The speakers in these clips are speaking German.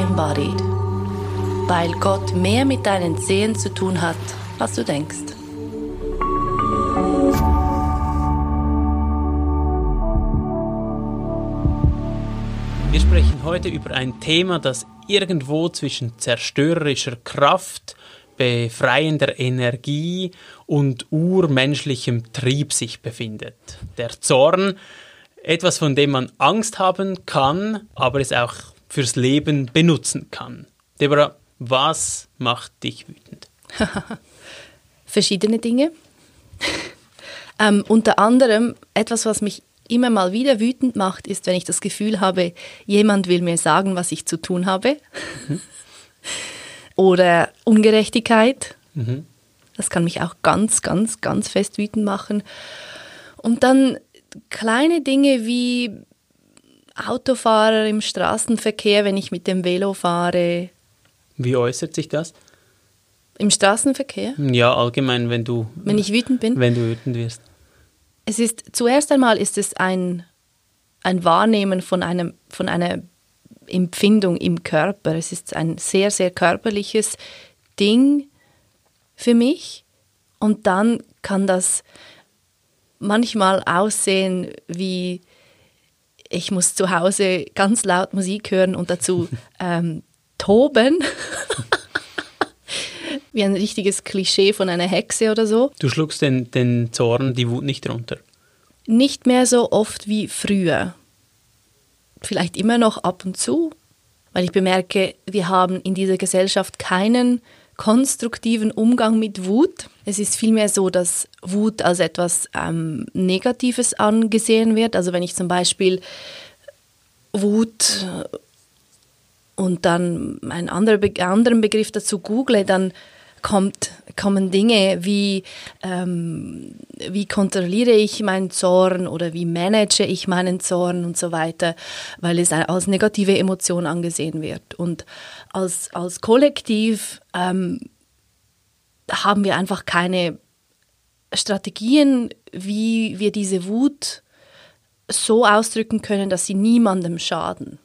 embodied. Weil Gott mehr mit deinen Zehen zu tun hat, als du denkst. Wir sprechen heute über ein Thema, das irgendwo zwischen zerstörerischer Kraft, befreiender Energie und urmenschlichem Trieb sich befindet. Der Zorn, etwas, von dem man Angst haben kann, aber es auch fürs Leben benutzen kann. Deborah, was macht dich wütend? Verschiedene Dinge. ähm, unter anderem etwas, was mich immer mal wieder wütend macht, ist, wenn ich das Gefühl habe, jemand will mir sagen, was ich zu tun habe. Mhm. Oder Ungerechtigkeit. Mhm. Das kann mich auch ganz, ganz, ganz fest wütend machen. Und dann kleine Dinge wie Autofahrer im Straßenverkehr, wenn ich mit dem Velo fahre. Wie äußert sich das? Im Straßenverkehr? Ja, allgemein, wenn du. Wenn ich wütend bin? Wenn du wütend wirst. Es ist, zuerst einmal ist es ein, ein Wahrnehmen von, einem, von einer Empfindung im Körper. Es ist ein sehr, sehr körperliches Ding für mich. Und dann kann das manchmal aussehen wie, ich muss zu Hause ganz laut Musik hören und dazu ähm, toben. wie ein richtiges Klischee von einer Hexe oder so. Du schluckst den, den Zorn, die Wut nicht runter? Nicht mehr so oft wie früher. Vielleicht immer noch ab und zu, weil ich bemerke, wir haben in dieser Gesellschaft keinen konstruktiven Umgang mit Wut. Es ist vielmehr so, dass Wut als etwas ähm, Negatives angesehen wird. Also wenn ich zum Beispiel Wut und dann einen anderen, Be anderen Begriff dazu google, dann kommt, kommen Dinge wie, ähm, wie kontrolliere ich meinen Zorn oder wie manage ich meinen Zorn und so weiter, weil es als negative Emotion angesehen wird. Und als, als Kollektiv ähm, haben wir einfach keine Strategien, wie wir diese Wut so ausdrücken können, dass sie niemandem schaden.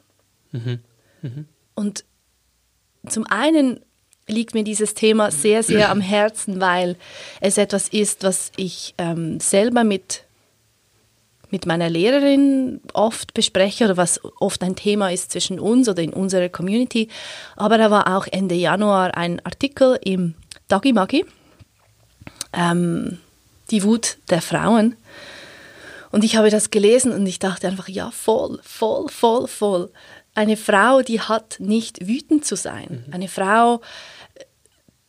Mhm. Mhm. Und zum einen liegt mir dieses Thema sehr, sehr am Herzen, weil es etwas ist, was ich ähm, selber mit, mit meiner Lehrerin oft bespreche oder was oft ein Thema ist zwischen uns oder in unserer Community. Aber da war auch Ende Januar ein Artikel im Dagi Magi, ähm, die Wut der Frauen. Und ich habe das gelesen und ich dachte einfach, ja, voll, voll, voll, voll. Eine Frau, die hat nicht wütend zu sein. Mhm. Eine Frau,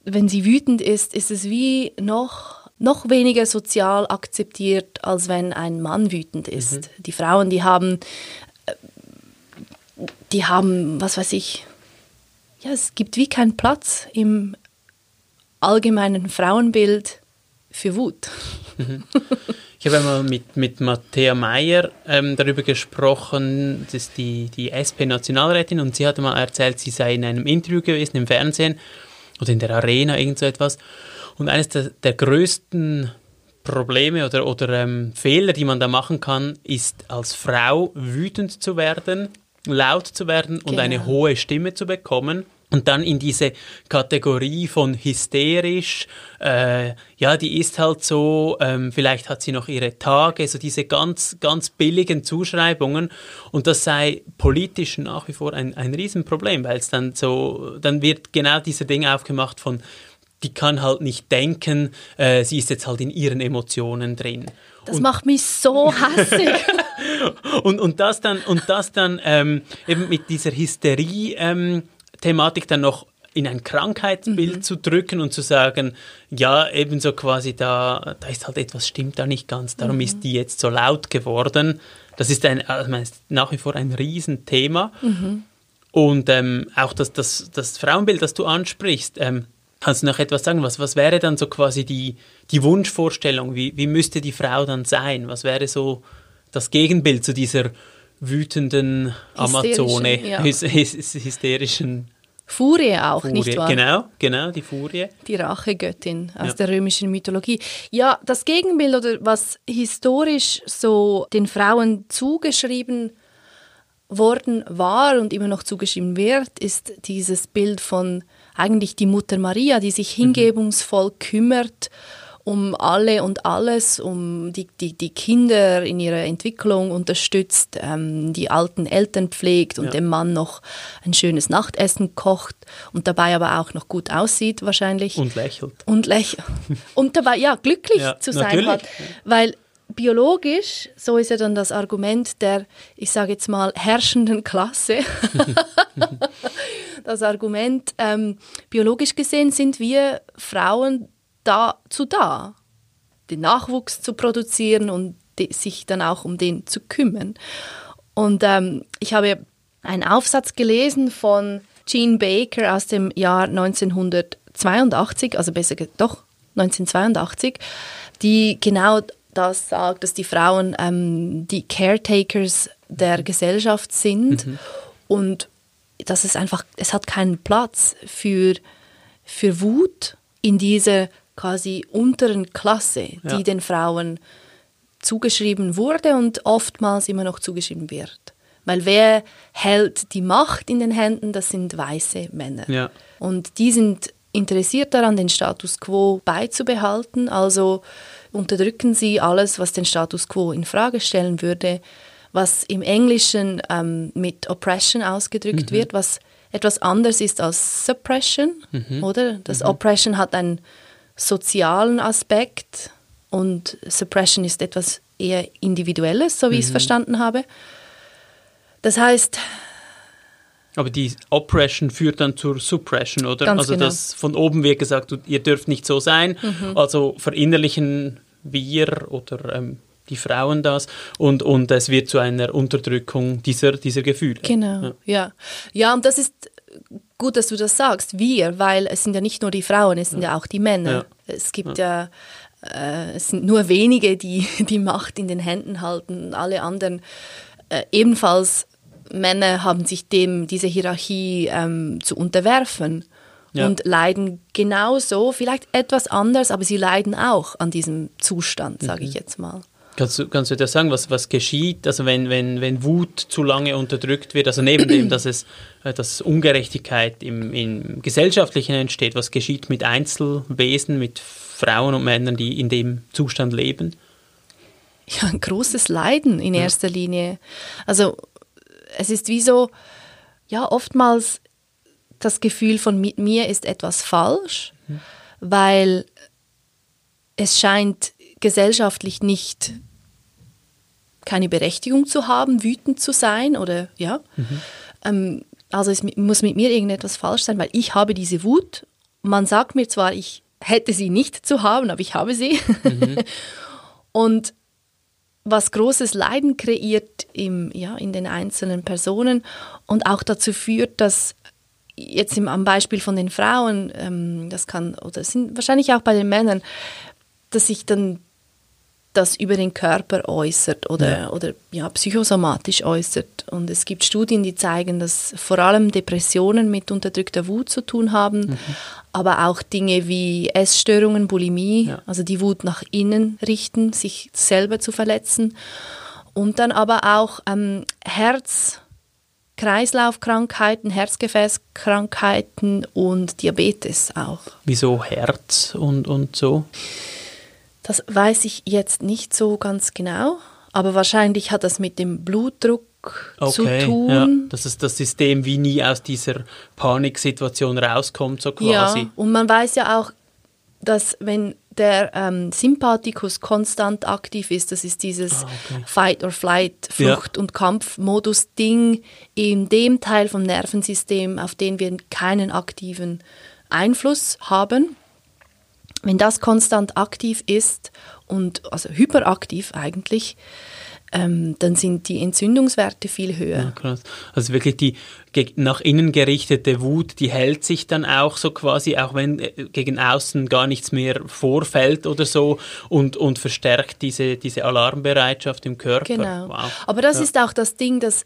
wenn sie wütend ist, ist es wie noch, noch weniger sozial akzeptiert, als wenn ein Mann wütend ist. Mhm. Die Frauen, die haben, äh, die haben, was weiß ich, ja, es gibt wie keinen Platz im allgemeinen Frauenbild für Wut. Mhm. Ich habe einmal mit, mit Matthäa Meyer ähm, darüber gesprochen, das ist die, die SP-Nationalrätin, und sie hatte mal erzählt, sie sei in einem Interview gewesen im Fernsehen oder in der Arena, irgend so etwas. Und eines der, der größten Probleme oder, oder ähm, Fehler, die man da machen kann, ist als Frau wütend zu werden, laut zu werden und genau. eine hohe Stimme zu bekommen und dann in diese Kategorie von hysterisch, äh, ja, die ist halt so, ähm, vielleicht hat sie noch ihre Tage, so diese ganz, ganz billigen Zuschreibungen. Und das sei politisch nach wie vor ein, ein Riesenproblem, weil es dann so, dann wird genau diese Ding aufgemacht von, die kann halt nicht denken, äh, sie ist jetzt halt in ihren Emotionen drin. Das und macht mich so hassig. und, und das dann, und das dann ähm, eben mit dieser Hysterie, ähm, Thematik dann noch in ein Krankheitsbild mhm. zu drücken und zu sagen, ja, ebenso quasi da, da ist halt etwas stimmt da nicht ganz, darum mhm. ist die jetzt so laut geworden. Das ist ein, also nach wie vor ein Riesenthema. Mhm. Und ähm, auch das, das, das Frauenbild, das du ansprichst, ähm, kannst du noch etwas sagen? Was, was wäre dann so quasi die, die Wunschvorstellung? Wie, wie müsste die Frau dann sein? Was wäre so das Gegenbild zu dieser wütenden Amazone, ja. hysterischen Furie auch, Furie. nicht wahr? Genau, genau, die Furie. Die Rachegöttin aus ja. der römischen Mythologie. Ja, das Gegenbild, oder was historisch so den Frauen zugeschrieben worden war und immer noch zugeschrieben wird, ist dieses Bild von eigentlich die Mutter Maria, die sich mhm. hingebungsvoll kümmert um alle und alles, um die, die, die Kinder in ihrer Entwicklung unterstützt, ähm, die alten Eltern pflegt und ja. dem Mann noch ein schönes Nachtessen kocht und dabei aber auch noch gut aussieht wahrscheinlich. Und lächelt. Und lächelt. und dabei, ja, glücklich ja, zu sein natürlich. hat. Weil biologisch, so ist ja dann das Argument der, ich sage jetzt mal, herrschenden Klasse. das Argument, ähm, biologisch gesehen sind wir Frauen dazu da, den Nachwuchs zu produzieren und sich dann auch um den zu kümmern. Und ähm, ich habe einen Aufsatz gelesen von Jean Baker aus dem Jahr 1982, also besser doch 1982, die genau das sagt, dass die Frauen ähm, die Caretakers der Gesellschaft sind mhm. und dass es einfach, es hat keinen Platz für, für Wut in dieser quasi unteren Klasse, die ja. den Frauen zugeschrieben wurde und oftmals immer noch zugeschrieben wird. Weil wer hält die Macht in den Händen, das sind weiße Männer. Ja. Und die sind interessiert daran, den Status quo beizubehalten. Also unterdrücken sie alles, was den Status quo in Frage stellen würde, was im Englischen ähm, mit Oppression ausgedrückt mhm. wird, was etwas anders ist als Suppression, mhm. oder? Das mhm. Oppression hat einen sozialen Aspekt und Suppression ist etwas eher Individuelles, so wie ich es mhm. verstanden habe. Das heißt, aber die Oppression führt dann zur Suppression, oder? Also genau. das von oben wird gesagt, ihr dürft nicht so sein. Mhm. Also verinnerlichen wir oder ähm, die Frauen das und, und es wird zu einer Unterdrückung dieser, dieser Gefühle. Genau, ja. ja. Ja, und das ist gut, dass du das sagst, wir, weil es sind ja nicht nur die Frauen, es sind ja, ja auch die Männer. Ja. Es gibt ja, äh, es sind nur wenige, die die Macht in den Händen halten, alle anderen äh, ebenfalls Männer haben sich dem, diese Hierarchie ähm, zu unterwerfen ja. und leiden genauso, vielleicht etwas anders, aber sie leiden auch an diesem Zustand, sage mhm. ich jetzt mal. Kannst du, kannst du dir sagen, was, was geschieht, also wenn, wenn, wenn Wut zu lange unterdrückt wird, also neben dem, dass es äh, dass Ungerechtigkeit im, im Gesellschaftlichen entsteht, was geschieht mit Einzelwesen, mit Frauen und Männern, die in dem Zustand leben? Ja, ein großes Leiden in erster ja. Linie. Also es ist wie so, ja, oftmals das Gefühl von mit mir ist etwas falsch, mhm. weil es scheint gesellschaftlich nicht keine Berechtigung zu haben, wütend zu sein oder ja. Mhm. Ähm, also es muss mit mir irgendetwas falsch sein, weil ich habe diese Wut. Man sagt mir zwar, ich hätte sie nicht zu haben, aber ich habe sie. Mhm. Und was großes Leiden kreiert im, ja, in den einzelnen Personen und auch dazu führt, dass jetzt im, am Beispiel von den Frauen, ähm, das kann, oder sind wahrscheinlich auch bei den Männern, dass sich dann das über den Körper äußert oder, ja. oder ja, psychosomatisch äußert. Und es gibt Studien, die zeigen, dass vor allem Depressionen mit unterdrückter Wut zu tun haben, mhm. aber auch Dinge wie Essstörungen, Bulimie, ja. also die Wut nach innen richten, sich selber zu verletzen. Und dann aber auch ähm, Herz, Kreislaufkrankheiten, Herzgefäßkrankheiten und Diabetes auch. Wieso Herz und, und so? Das weiß ich jetzt nicht so ganz genau, aber wahrscheinlich hat das mit dem Blutdruck okay, zu tun. Ja, dass es das System wie nie aus dieser Paniksituation rauskommt, so quasi. Ja, und man weiß ja auch, dass wenn der ähm, Sympathikus konstant aktiv ist, das ist dieses ah, okay. Fight or Flight, Flucht- ja. und Kampfmodus-Ding in dem Teil vom Nervensystem, auf den wir keinen aktiven Einfluss haben, wenn das konstant aktiv ist und also hyperaktiv eigentlich, ähm, dann sind die Entzündungswerte viel höher. Ja. Also wirklich die nach innen gerichtete Wut, die hält sich dann auch so quasi, auch wenn äh, gegen außen gar nichts mehr vorfällt oder so und, und verstärkt diese, diese Alarmbereitschaft im Körper. Genau. Wow. Aber das ja. ist auch das Ding, dass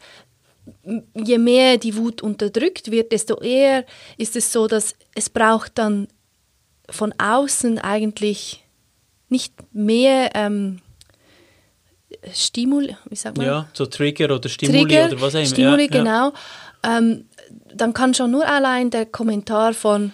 je mehr die Wut unterdrückt wird, desto eher ist es so, dass es braucht dann von außen eigentlich nicht mehr ähm, Stimuli, wie sagt man? Ja, so Trigger oder Stimuli Trigger, oder was auch immer. Stimuli, ja, ja. genau. Ähm, dann kann schon nur allein der Kommentar von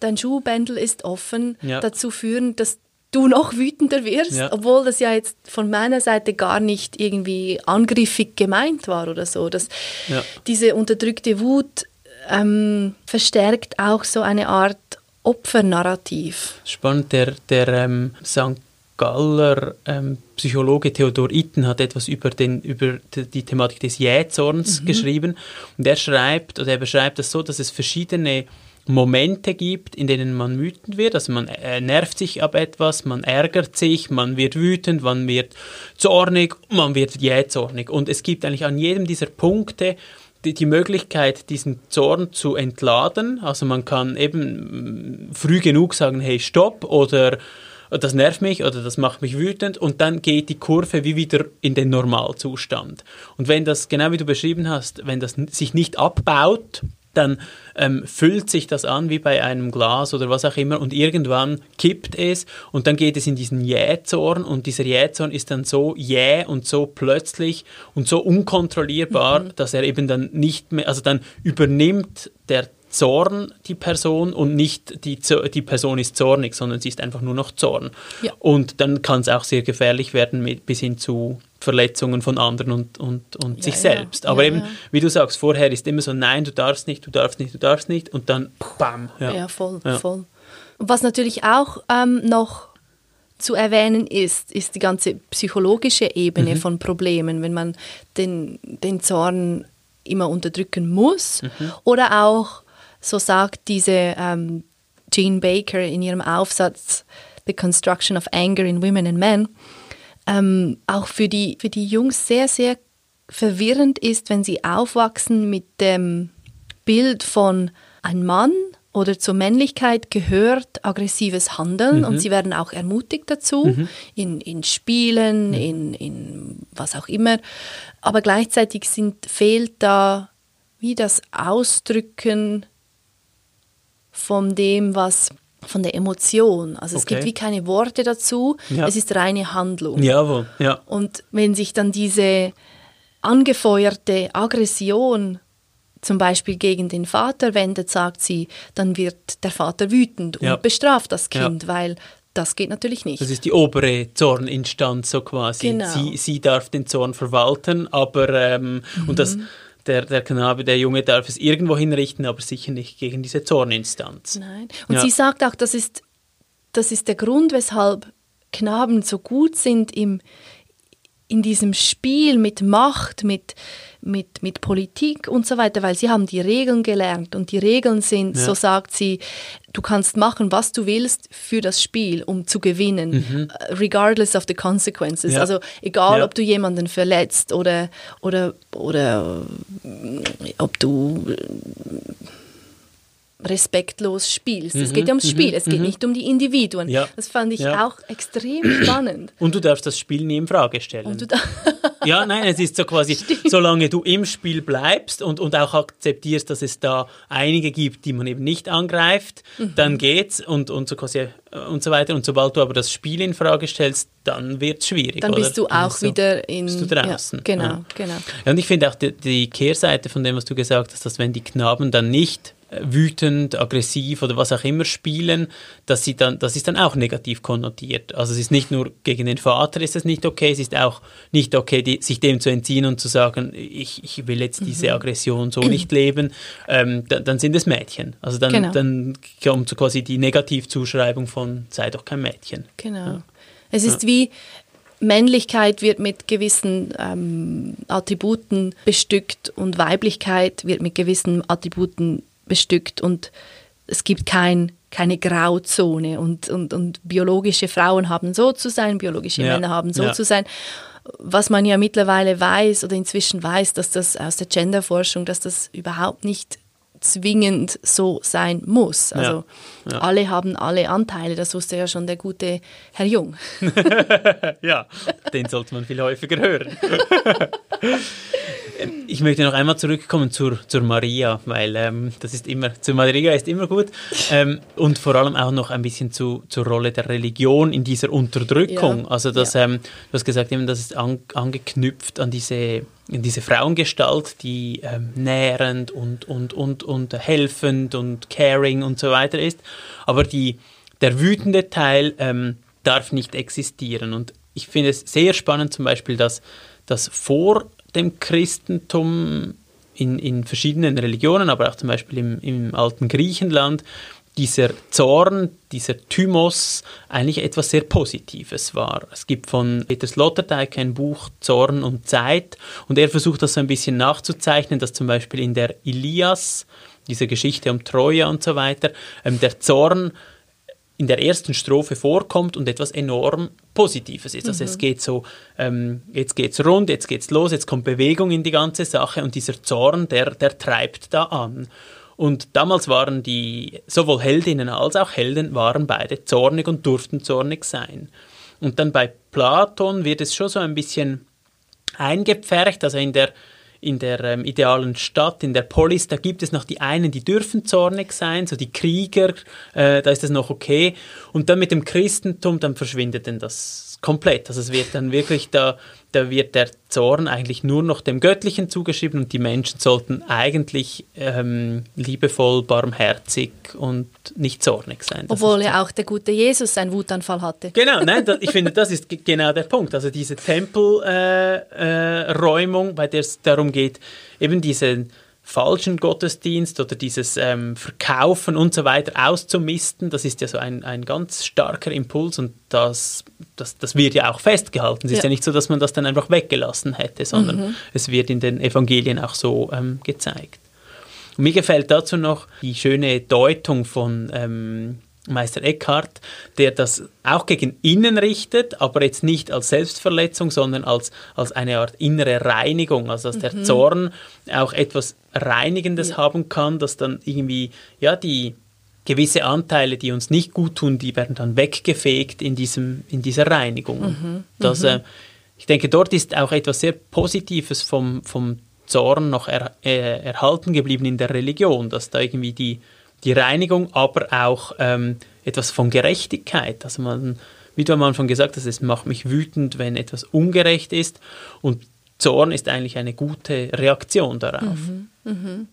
dein Schuhbändel ist offen Ja. dazu führen, dass du noch wütender wirst, Ja. obwohl das ja jetzt von meiner Seite gar nicht irgendwie angriffig gemeint war oder so. Das, Ja. Diese unterdrückte Wut ähm, verstärkt auch so eine Art Opfernarrativ. Spannend, der, der ähm, St. Galler ähm, Psychologe Theodor Itten hat etwas über, den, über die, Thematik des Jähzorns geschrieben und er schreibt, oder er beschreibt das so, dass es verschiedene Momente gibt, in denen man wütend wird, also man äh, nervt sich ab etwas, man ärgert sich, man wird wütend, man wird zornig, man wird jähzornig und es gibt eigentlich an jedem dieser Punkte die, die Möglichkeit, diesen Zorn zu entladen. Also man kann eben mm, früh genug sagen, hey, stopp oder das nervt mich oder das macht mich wütend und dann geht die Kurve wie wieder in den Normalzustand. Und wenn das, genau wie du beschrieben hast, wenn das sich nicht abbaut, dann ähm, füllt sich das an wie bei einem Glas oder was auch immer und irgendwann kippt es und dann geht es in diesen Jähzorn und dieser Jähzorn ist dann so jäh und so plötzlich und so unkontrollierbar, dass er eben dann nicht mehr, also dann übernimmt der Zorn die Person und nicht die, die Person ist zornig, sondern sie ist einfach nur noch Zorn. Ja. Und dann kann es auch sehr gefährlich werden mit, bis hin zu Verletzungen von anderen und, und, und Ja, sich ja. selbst. Aber Ja, eben, wie du sagst, vorher ist immer so, nein, du darfst nicht, du darfst nicht, du darfst nicht und dann bam. Ja. Voll, voll. Was natürlich auch ähm, noch zu erwähnen ist, ist die ganze psychologische Ebene Mhm. von Problemen, wenn man den, den Zorn immer unterdrücken muss Mhm. oder auch, so sagt diese ähm, Jean Baker in ihrem Aufsatz The Construction of Anger in Women and Men, ähm, auch für die, für die Jungs sehr, sehr verwirrend ist, wenn sie aufwachsen mit dem Bild von ein Mann oder zur Männlichkeit gehört aggressives Handeln und sie werden auch ermutigt dazu in, in Spielen, in, in was auch immer. Aber gleichzeitig sind, fehlt da wie das Ausdrücken von dem, was von der Emotion. Also es Okay. gibt wie keine Worte dazu, Ja. es ist reine Handlung. Jawohl, ja. Und wenn sich dann diese angefeuerte Aggression zum Beispiel gegen den Vater wendet, sagt sie, dann wird der Vater wütend und Ja. bestraft das Ja. Kind, weil das geht natürlich nicht. Das ist die obere Zorninstanz so quasi. Genau. Sie, sie darf den Zorn verwalten, aber ähm, und das, Mhm. Der, der Knabe, der Junge darf es irgendwo hinrichten, aber sicher nicht gegen diese Zorninstanz. Nein. Und Ja. sie sagt auch, das ist, das ist der Grund, weshalb Knaben so gut sind im, in diesem Spiel mit Macht, mit, mit, mit Politik und so weiter, weil sie haben die Regeln gelernt und die Regeln sind, Ja. so sagt sie, du kannst machen, was du willst für das Spiel, um zu gewinnen, äh, regardless of the consequences. Mhm. Ja. Also egal, Ja. ob du jemanden verletzt oder, oder, oder ob du respektlos spielst. es geht ja ums Spiel, es geht nicht um die Individuen. Mhm, Ja. Das fand ich Ja. auch extrem spannend. Und du darfst das Spiel nie in Frage stellen. Du Ja, nein, es ist so quasi, solange du im Spiel bleibst und, und auch akzeptierst, dass es da einige gibt, die man eben nicht angreift, Mhm. dann geht's und, und so quasi äh, und so weiter. Und sobald du aber das Spiel in Frage stellst, dann wird es schwierig. dann oder? bist du Dann auch so- wieder in. bist du draußen. Ja, genau, Ja. genau. Ja, und ich finde auch die, die Kehrseite von dem, was du gesagt hast, dass wenn die Knaben dann nicht wütend, aggressiv oder was auch immer spielen, dass sie dann, das ist dann auch negativ konnotiert. Also es ist nicht nur gegen den Vater ist es nicht okay, es ist auch nicht okay, die, sich dem zu entziehen und zu sagen, ich, ich will jetzt Mhm. diese Aggression so nicht leben, ähm, dann, dann sind es Mädchen. Also dann, Genau. dann kommt so quasi die Negativzuschreibung von sei doch kein Mädchen. Genau. Es ist wie Männlichkeit wird mit gewissen ähm, Attributen bestückt und Weiblichkeit wird mit gewissen Attributen bestückt und es gibt kein, keine Grauzone und, und, und biologische Frauen haben so zu sein, biologische Ja, Männer haben so ja. zu sein. Was man ja mittlerweile weiß oder inzwischen weiß, dass das aus der Genderforschung, dass das überhaupt nicht zwingend so sein muss. Also Ja, ja. alle haben alle Anteile, das wusste ja schon der gute Herr Jung. Ja, den sollte man viel häufiger hören. Ich möchte noch einmal zurückkommen zur, zur Maria, weil ähm, das ist immer, zur Maria ist immer gut. Ähm, und vor allem auch noch ein bisschen zu, zur Rolle der Religion in dieser Unterdrückung. Ja. Also das, ja. ähm, du hast gesagt, eben, das ist an, angeknüpft an diese, in diese Frauengestalt, die ähm, nährend und, und, und, und helfend und caring und so weiter ist. Aber die, der wütende Teil ähm, darf nicht existieren. Und ich finde es sehr spannend zum Beispiel, dass, dass vor dem Christentum in, in verschiedenen Religionen, aber auch zum Beispiel im, im alten Griechenland, dieser Zorn, dieser Thymos eigentlich etwas sehr Positives war. Es gibt von Peter Sloterdijk ein Buch Zorn und Zeit und er versucht das so ein bisschen nachzuzeichnen, dass zum Beispiel in der Ilias, diese Geschichte um Troja und so weiter, ähm, der Zorn in der ersten Strophe vorkommt und etwas enorm Positives ist. Also mhm. es geht so, ähm, jetzt geht's rund, jetzt geht's los, jetzt kommt Bewegung in die ganze Sache und dieser Zorn, der, der treibt da an. Und damals waren die, sowohl Heldinnen als auch Helden waren beide zornig und durften zornig sein. Und dann bei Platon wird es schon so ein bisschen eingepfercht, also in der in der ähm, idealen Stadt, in der Polis, da gibt es noch die einen, die dürfen zornig sein, so die Krieger, äh, da ist das noch okay. Und dann mit dem Christentum, dann verschwindet denn das komplett. Also es wird dann wirklich da da wird der Zorn eigentlich nur noch dem Göttlichen zugeschrieben und die Menschen sollten eigentlich ähm, liebevoll, barmherzig und nicht zornig sein. Das Obwohl ja auch der gute Jesus einen Wutanfall hatte. Genau, nein, das, ich finde, das ist genau der Punkt. Also diese Tempelräumung, äh, äh, bei der es darum geht, eben diesen falschen Gottesdienst oder dieses ähm, Verkaufen und so weiter auszumisten, das ist ja so ein, ein ganz starker Impuls und das, das, das wird ja auch festgehalten. Es ja. ist ja nicht so, dass man das dann einfach weggelassen hätte, sondern mhm. es wird in den Evangelien auch so ähm, gezeigt. Und mir gefällt dazu noch die schöne Deutung von ähm, Meister Eckhart, der das auch gegen innen richtet, aber jetzt nicht als Selbstverletzung, sondern als, als eine Art innere Reinigung, also dass mhm. der Zorn auch etwas Reinigendes ja. haben kann, dass dann irgendwie, ja, die gewisse Anteile, die uns nicht gut tun, die werden dann weggefegt in, diesem, in dieser Reinigung. Mhm. Das, mhm. Äh, ich denke, dort ist auch etwas sehr Positives vom, vom Zorn noch er, äh, erhalten geblieben in der Religion, dass da irgendwie die die Reinigung, aber auch ähm, etwas von Gerechtigkeit. Also man, wie du am Anfang gesagt hast, es macht mich wütend, wenn etwas ungerecht ist und Zorn ist eigentlich eine gute Reaktion darauf. Mhm, mh.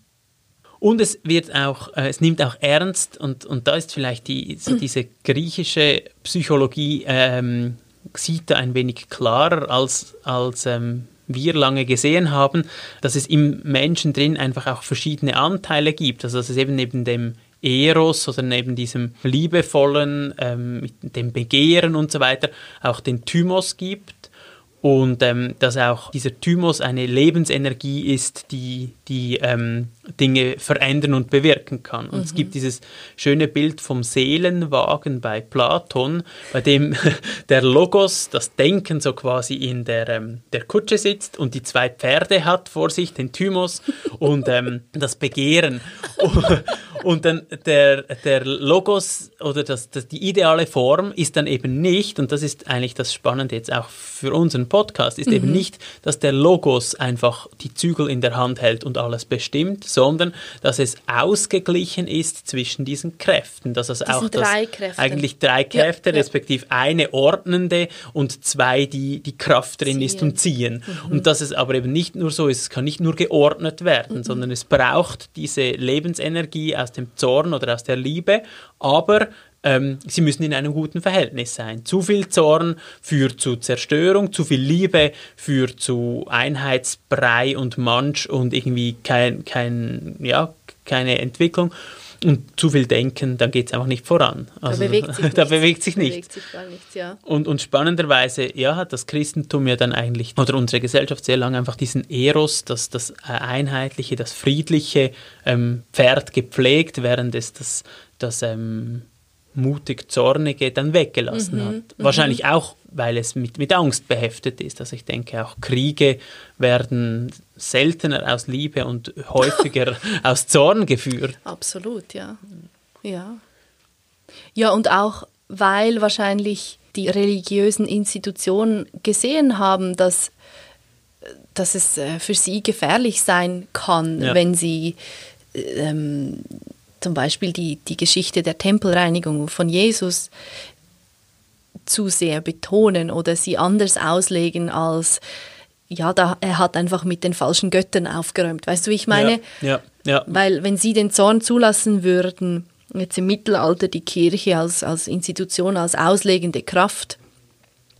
Und es wird auch, äh, es nimmt auch ernst und, und da ist vielleicht die, so diese griechische Psychologie ähm, sieht da ein wenig klarer als, als ähm, wir lange gesehen haben, dass es im Menschen drin einfach auch verschiedene Anteile gibt. Also dass es eben neben dem Eros oder neben diesem liebevollen, ähm, dem Begehren und so weiter auch den Thymos gibt und ähm, dass auch dieser Thymos eine Lebensenergie ist, die, die ähm, Dinge verändern und bewirken kann. Und mhm. es gibt dieses schöne Bild vom Seelenwagen bei Platon, bei dem der Logos, das Denken so quasi in der, ähm, der Kutsche sitzt und die zwei Pferde hat vor sich, den Thymos und ähm, das Begehren. Und dann der, der Logos oder das, das, die ideale Form ist dann eben nicht, und das ist eigentlich das Spannende jetzt auch für unseren Podcast, ist mhm. eben nicht, dass der Logos einfach die Zügel in der Hand hält und alles bestimmt, sondern dass es ausgeglichen ist zwischen diesen Kräften. Dass es auch drei das, eigentlich drei Kräfte, ja, respektive ja. eine ordnende und zwei, die die Kraft drin ziehen. ist und ziehen. Mhm. Und dass es aber eben nicht nur so ist, es kann nicht nur geordnet werden, mhm. sondern es braucht diese Lebensenergie aus dem Zorn oder aus der Liebe, aber ähm, sie müssen in einem guten Verhältnis sein. Zu viel Zorn führt zu Zerstörung, zu viel Liebe führt zu Einheitsbrei und Mansch und irgendwie kein, kein, ja, keine Entwicklung. Und zu viel denken, dann geht es einfach nicht voran. Also, da bewegt sich da bewegt sich nichts. Bewegt sich gar nichts ja. und, und spannenderweise, ja, hat das Christentum ja dann eigentlich, oder unsere Gesellschaft sehr lange einfach diesen Eros, das, das einheitliche, das friedliche ähm, Pferd gepflegt, während es das, das ähm, mutig Zornige dann weggelassen mhm, hat. Mhm. Wahrscheinlich auch, weil es mit, mit Angst beheftet ist. Also ich denke auch Kriege werden seltener aus Liebe und häufiger aus Zorn geführt. Absolut, ja. Ja. Ja, und auch weil wahrscheinlich die religiösen Institutionen gesehen haben, dass dass es äh, für sie gefährlich sein kann, Ja. wenn sie ähm, zum Beispiel die, die Geschichte der Tempelreinigung von Jesus zu sehr betonen oder sie anders auslegen als, ja, da, er hat einfach mit den falschen Göttern aufgeräumt. Weißt du, wie ich meine? Ja, ja, ja. Weil wenn sie den Zorn zulassen würden, jetzt im Mittelalter die Kirche als, als Institution, als auslegende Kraft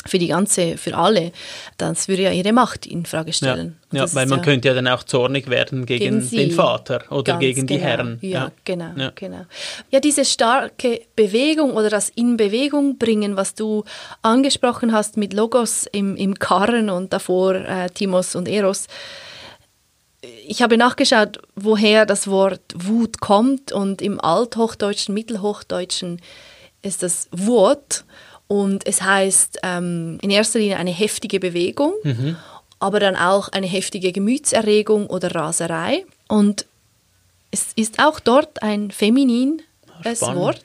für die ganze, für alle, das würde ja ihre Macht in Frage Ja, stellen. Ja das weil man ja könnte ja dann auch zornig werden gegen, gegen den Vater oder gegen die genau. Herren. Ja, genau, Ja. genau. Ja, diese starke Bewegung oder das in Bewegung bringen, was du angesprochen hast mit Logos im, im Karren und davor äh, Timos und Eros. Ich habe nachgeschaut, woher das Wort Wut kommt und im Althochdeutschen, Mittelhochdeutschen ist das Wut und es heißt ähm, in erster Linie eine heftige Bewegung, aber dann auch eine heftige Gemütserregung oder Raserei. Und es ist auch dort ein feminines Spannend. Wort.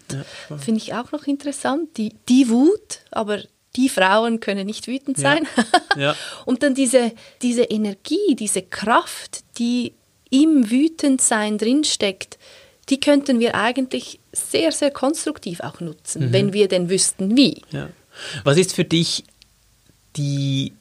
Ja. Finde ich auch noch interessant. Die, die Wut, aber die Frauen können nicht wütend Ja. sein. Ja. Und dann diese, diese Energie, diese Kraft, die im Wütendsein drinsteckt, die könnten wir eigentlich sehr, sehr konstruktiv auch nutzen, Mhm. wenn wir denn wüssten, wie. Ja. Was ist für dich die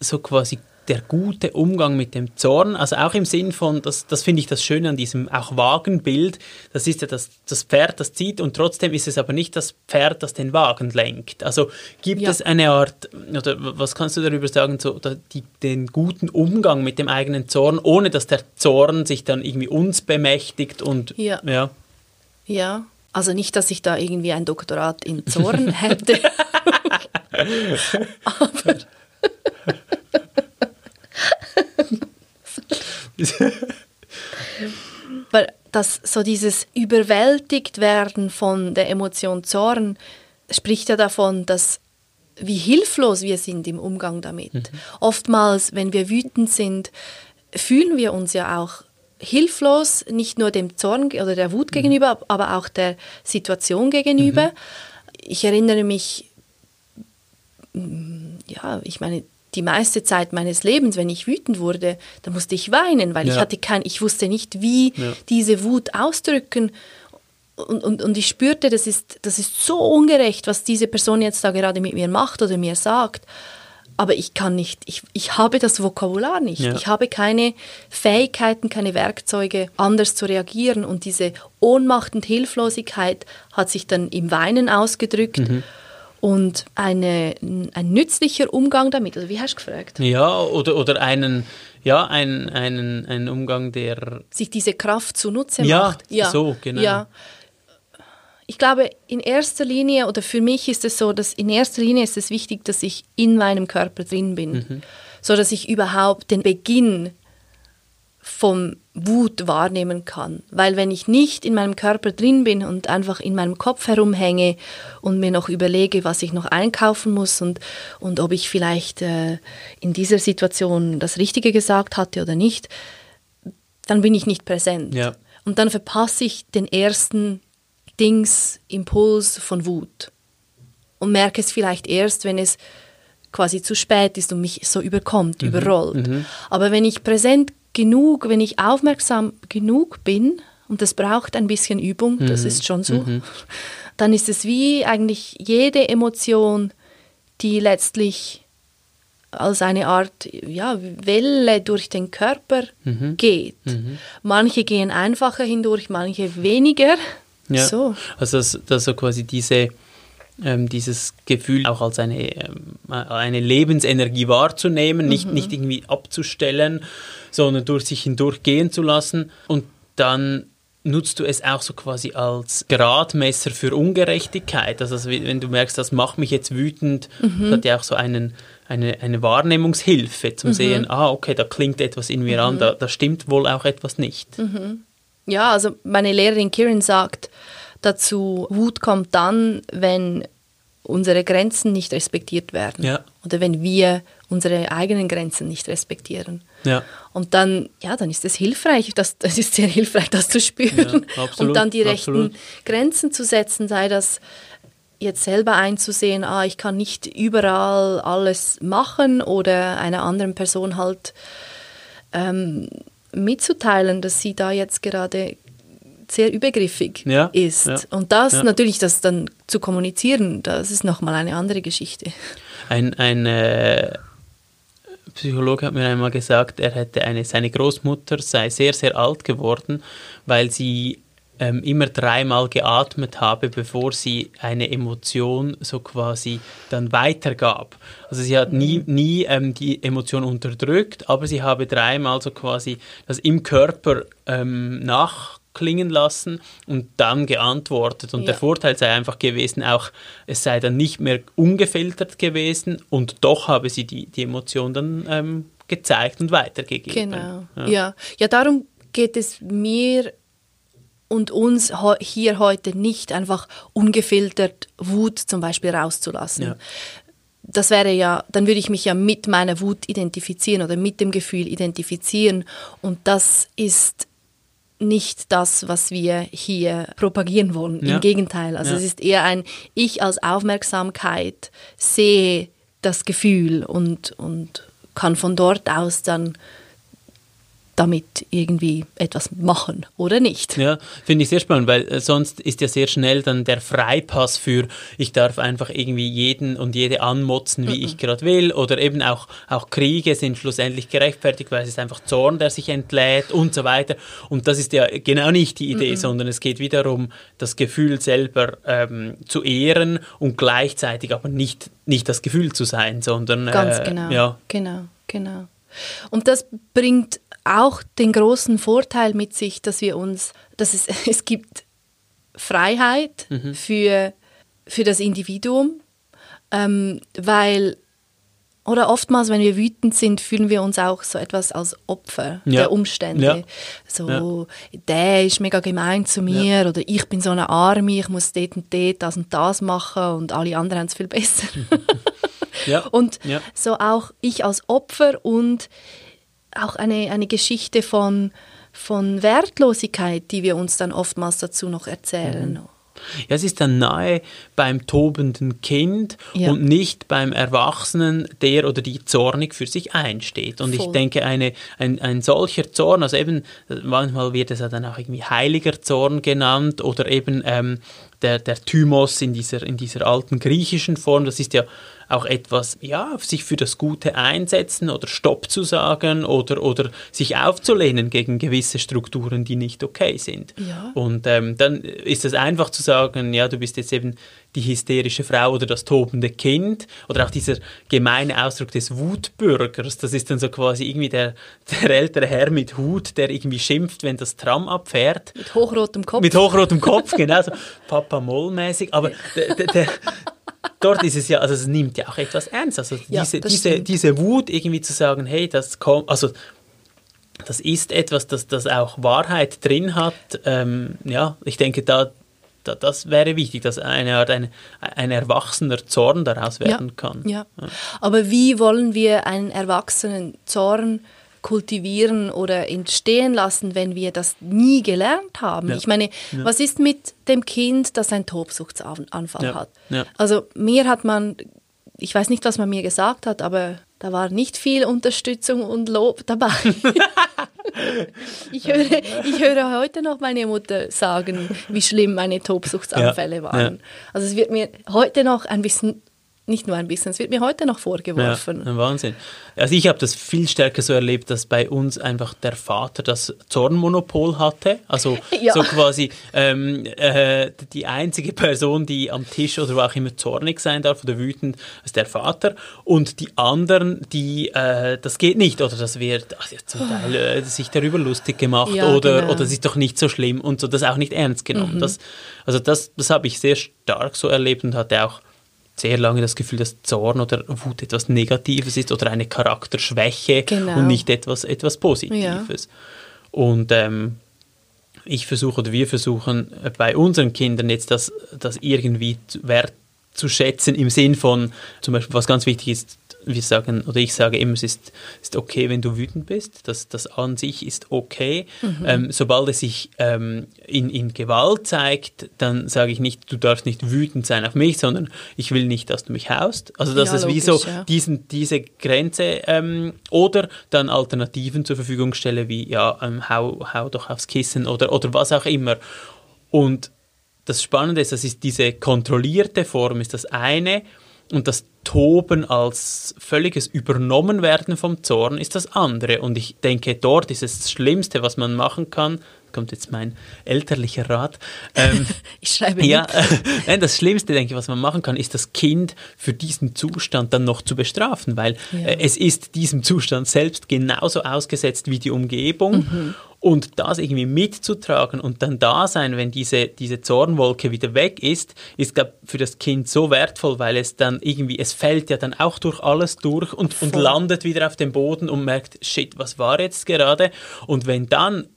so quasi der gute Umgang mit dem Zorn? Also auch im Sinn von, das, das finde ich das Schöne an diesem auch Wagenbild, das ist ja das, das Pferd, das zieht und trotzdem ist es aber nicht das Pferd, das den Wagen lenkt. Also gibt Ja. es eine Art, oder was kannst du darüber sagen, so die, den guten Umgang mit dem eigenen Zorn, ohne dass der Zorn sich dann irgendwie uns bemächtigt und Ja. ja. Ja, also nicht, dass ich da irgendwie ein Doktorat in Zorn hätte. Aber dass so dieses überwältigt werden von der Emotion Zorn spricht ja davon, dass wie hilflos wir sind im Umgang damit. Oftmals, wenn wir wütend sind, fühlen wir uns ja auch hilflos, nicht nur dem Zorn oder der Wut gegenüber, aber auch der Situation gegenüber. Ich erinnere mich ja, ich meine, die meiste Zeit meines Lebens, wenn ich wütend wurde, da musste ich weinen, weil ich Ja. hatte kein, ich wusste nicht, wie Ja. diese Wut ausdrücken. Und, und, und ich spürte, das ist, das ist so ungerecht, was diese Person jetzt da gerade mit mir macht oder mir sagt. Aber ich kann nicht, ich, ich habe das Vokabular nicht. Ja. Ich habe keine Fähigkeiten, keine Werkzeuge, anders zu reagieren. Und diese Ohnmacht und Hilflosigkeit hat sich dann im Weinen ausgedrückt. Mhm. Und eine, ein nützlicher Umgang damit, also wie hast du gefragt? Ja, oder, oder einen, ja, einen, einen, einen Umgang, der Sich diese Kraft zunutze Ja, macht. so, genau. Ja. Ich glaube, in erster Linie, oder für mich ist es so, dass in erster Linie ist es wichtig, dass ich in meinem Körper drin bin, Mhm. so dass ich überhaupt den Beginn vom Wut wahrnehmen kann. Weil wenn ich nicht in meinem Körper drin bin und einfach in meinem Kopf herumhänge und mir noch überlege, was ich noch einkaufen muss und, und ob ich vielleicht äh, in dieser Situation das Richtige gesagt hatte oder nicht, dann bin ich nicht präsent. Ja. Und dann verpasse ich den ersten Dings, Impuls von Wut. Und merke es vielleicht erst, wenn es quasi zu spät ist und mich so überkommt, überrollt. Aber wenn ich präsent genug, wenn ich aufmerksam genug bin, und das braucht ein bisschen Übung, das ist schon so, dann ist es wie eigentlich jede Emotion, die letztlich als eine Art ja, Welle durch den Körper geht. Manche gehen einfacher hindurch, manche weniger. Ja. So. Also dass, dass so quasi diese, ähm, dieses Gefühl auch als eine, ähm, eine Lebensenergie wahrzunehmen, nicht, Mhm. nicht irgendwie abzustellen, sondern durch sich hindurch gehen zu lassen und dann nutzt du es auch so quasi als Gradmesser für Ungerechtigkeit. Also wie- wenn du merkst, das macht mich jetzt wütend, Mhm. das hat ja auch so einen, eine, eine Wahrnehmungshilfe zum Sehen, ah, okay, da klingt etwas in mir an, Mhm. da, da stimmt wohl auch etwas nicht. Ja, also meine Lehrerin Kirin sagt dazu, Wut kommt dann, wenn unsere Grenzen nicht respektiert werden. Ja. Oder wenn wir unsere eigenen Grenzen nicht respektieren. Ja. Und dann, ja, dann ist es hilfreich, das, das ist sehr hilfreich, das zu spüren. Ja, absolut, und dann die absolut. rechten Grenzen zu setzen, sei das jetzt selber einzusehen, ah, ich kann nicht überall alles machen oder einer anderen Person halt ähm, mitzuteilen, dass sie da jetzt gerade sehr übergriffig Ja, ist. ja, Und das ja. natürlich, das dann zu kommunizieren, das ist nochmal eine andere Geschichte. Ein, ein äh, Psychologe hat mir einmal gesagt, er hätte eine, seine Großmutter sei sehr, sehr alt geworden, weil sie ähm, immer dreimal geatmet habe, bevor sie eine Emotion so quasi dann weitergab. Also sie hat nie, nie ähm, die Emotion unterdrückt, aber sie habe dreimal so quasi das im Körper ähm, nachklingen lassen und dann geantwortet. Und der Ja. Vorteil sei einfach gewesen, auch es sei dann nicht mehr ungefiltert gewesen und doch habe sie die, die Emotion dann ähm, gezeigt und weitergegeben. Genau. Ja. Ja. ja. darum geht es mir und uns hier heute nicht einfach ungefiltert Wut zum Beispiel rauszulassen. Ja. Das wäre ja, dann würde ich mich ja mit meiner Wut identifizieren oder mit dem Gefühl identifizieren. Und das ist nicht das, was wir hier propagieren wollen. Ja. Im Gegenteil. Also Ja. es ist eher ein Ich als Aufmerksamkeit sehe das Gefühl und, und kann von dort aus dann damit irgendwie etwas machen oder nicht. Ja, finde ich sehr spannend, weil äh, sonst ist ja sehr schnell dann der Freipass für, ich darf einfach irgendwie jeden und jede anmotzen, wie ich gerade will, oder eben auch, auch Kriege sind schlussendlich gerechtfertigt, weil es ist einfach Zorn, der sich entlädt und so weiter. Und das ist ja genau nicht die Idee, sondern es geht wieder darum, das Gefühl selber ähm, zu ehren und gleichzeitig aber nicht, nicht das Gefühl zu sein, sondern Ganz äh, genau. ja, Genau, genau. Und das bringt auch den großen Vorteil mit sich, dass wir uns, dass es, es gibt Freiheit Mhm. für, für das Individuum, ähm, weil oder oftmals, wenn wir wütend sind, fühlen wir uns auch so etwas als Opfer Ja. der Umstände. Ja. So, der ist mega gemein zu mir oder ich bin so eine Arme, ich muss dort und dort das und das machen und alle anderen haben es viel besser. ja. Und Ja. so auch ich als Opfer und auch eine, eine Geschichte von, von Wertlosigkeit, die wir uns dann oftmals dazu noch erzählen. Mhm. Ja, es ist dann nahe beim tobenden Kind Ja. und nicht beim Erwachsenen, der oder die zornig für sich einsteht. Und ich Voll. denke, eine, ein, ein solcher Zorn, also eben, manchmal wird es ja dann auch irgendwie heiliger Zorn genannt oder eben ähm, der, der Thymos in dieser, in dieser alten griechischen Form, das ist ja auch etwas, ja, sich für das Gute einsetzen oder Stopp zu sagen oder, oder sich aufzulehnen gegen gewisse Strukturen, die nicht okay sind. Ja. Und ähm, dann ist es einfach zu sagen, ja, du bist jetzt eben die hysterische Frau oder das tobende Kind oder auch dieser gemeine Ausdruck des Wutbürgers, das ist dann so quasi irgendwie der, der ältere Herr mit Hut, der irgendwie schimpft, wenn das Tram abfährt. Mit hochrotem Kopf. Mit hochrotem Kopf, genau, so Papa Moll-mäßig. Aber der, der, der, dort ist es ja, also es nimmt ja auch etwas ernst. Also Ja, diese, diese, Wut irgendwie zu sagen, hey, das kommt, also das ist etwas, das, das auch Wahrheit drin hat. Ähm, ja, ich denke, da, da, das wäre wichtig, dass eine Art ein, ein erwachsener Zorn daraus werden kann. Ja. Aber wie wollen wir einen erwachsenen Zorn kultivieren oder entstehen lassen, wenn wir das nie gelernt haben? Ja. Ich meine, was ist mit dem Kind, das einen Tobsuchtsanfall Ja. hat? Ja. Also mir hat man, ich weiß nicht, was man mir gesagt hat, aber da war nicht viel Unterstützung und Lob dabei. ich, höre, ich höre heute noch meine Mutter sagen, wie schlimm meine Tobsuchtsanfälle Ja. waren. Ja. Also es wird mir heute noch ein bisschen, nicht nur ein bisschen, es wird mir heute noch Ja, vorgeworfen. ein Wahnsinn. Also ich habe das viel stärker so erlebt, dass bei uns einfach der Vater das Zornmonopol hatte. Also Ja. so quasi ähm, äh, die einzige Person, die am Tisch oder wo auch immer zornig sein darf oder wütend, ist der Vater. Und die anderen, die äh, das geht nicht oder das wird ja, zum Teil äh, sich darüber lustig gemacht Ja, oder, genau. oder es ist doch nicht so schlimm und so das auch nicht ernst genommen. Mhm. Das, also das, das habe ich sehr stark so erlebt und hatte auch sehr lange das Gefühl, dass Zorn oder Wut etwas Negatives ist oder eine Charakterschwäche Genau. und nicht etwas, etwas Positives. Und ähm, ich versuche oder wir versuchen bei unseren Kindern jetzt das, das irgendwie zu- wertzuschätzen im Sinn von, zum Beispiel, was ganz wichtig ist, wir sagen, oder ich sage immer, es ist, ist okay, wenn du wütend bist. Das, das an sich ist okay. Mhm. Ähm, sobald es sich ähm, in, in Gewalt zeigt, dann sage ich nicht, du darfst nicht wütend sein auf mich, sondern ich will nicht, dass du mich haust. Also das ja, ist logisch, wie so ja. diesen, diese Grenze ähm, oder dann Alternativen zur Verfügung stelle, wie ja, ähm, hau, hau doch aufs Kissen oder, oder was auch immer. Und das Spannende ist, das ist diese kontrollierte Form, ist das eine und das Toben als völliges Übernommenwerden vom Zorn ist das andere. Und ich denke, dort ist es das Schlimmste, was man machen kann. Kommt jetzt mein elterlicher Rat. Ähm, ich schreibe ja, äh, das Schlimmste, denke ich, was man machen kann, ist das Kind für diesen Zustand dann noch zu bestrafen, weil ja. äh, es ist diesem Zustand selbst genauso ausgesetzt wie die Umgebung. Mhm. Und das irgendwie mitzutragen und dann da sein, wenn diese, diese Zornwolke wieder weg ist, ist, glaube für das Kind so wertvoll, weil es dann irgendwie, es fällt ja dann auch durch alles durch und, und landet wieder auf dem Boden und merkt, shit, was war jetzt gerade? Und wenn dann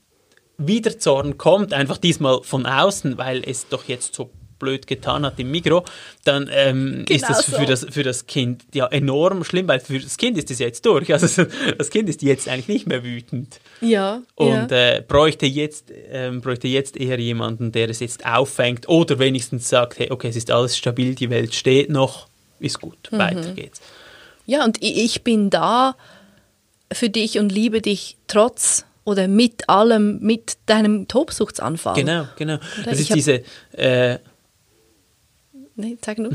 wieder Zorn kommt, einfach diesmal von außen, weil es doch jetzt so blöd getan hat im Mikro, dann ähm, genau ist das für, so. das für das Kind ja enorm schlimm, weil für das Kind ist es jetzt durch. Also das Kind ist jetzt eigentlich nicht mehr wütend. Ja. Und ja. Äh, bräuchte, jetzt, ähm, bräuchte jetzt eher jemanden, der es jetzt auffängt oder wenigstens sagt, hey, okay, es ist alles stabil, die Welt steht noch, ist gut, mhm. weiter geht's. Ja, und ich bin da für dich und liebe dich trotz oder mit allem, mit deinem Tobsuchtsanfall. Genau, genau. Oder das ist diese, äh, Nee, sag nur.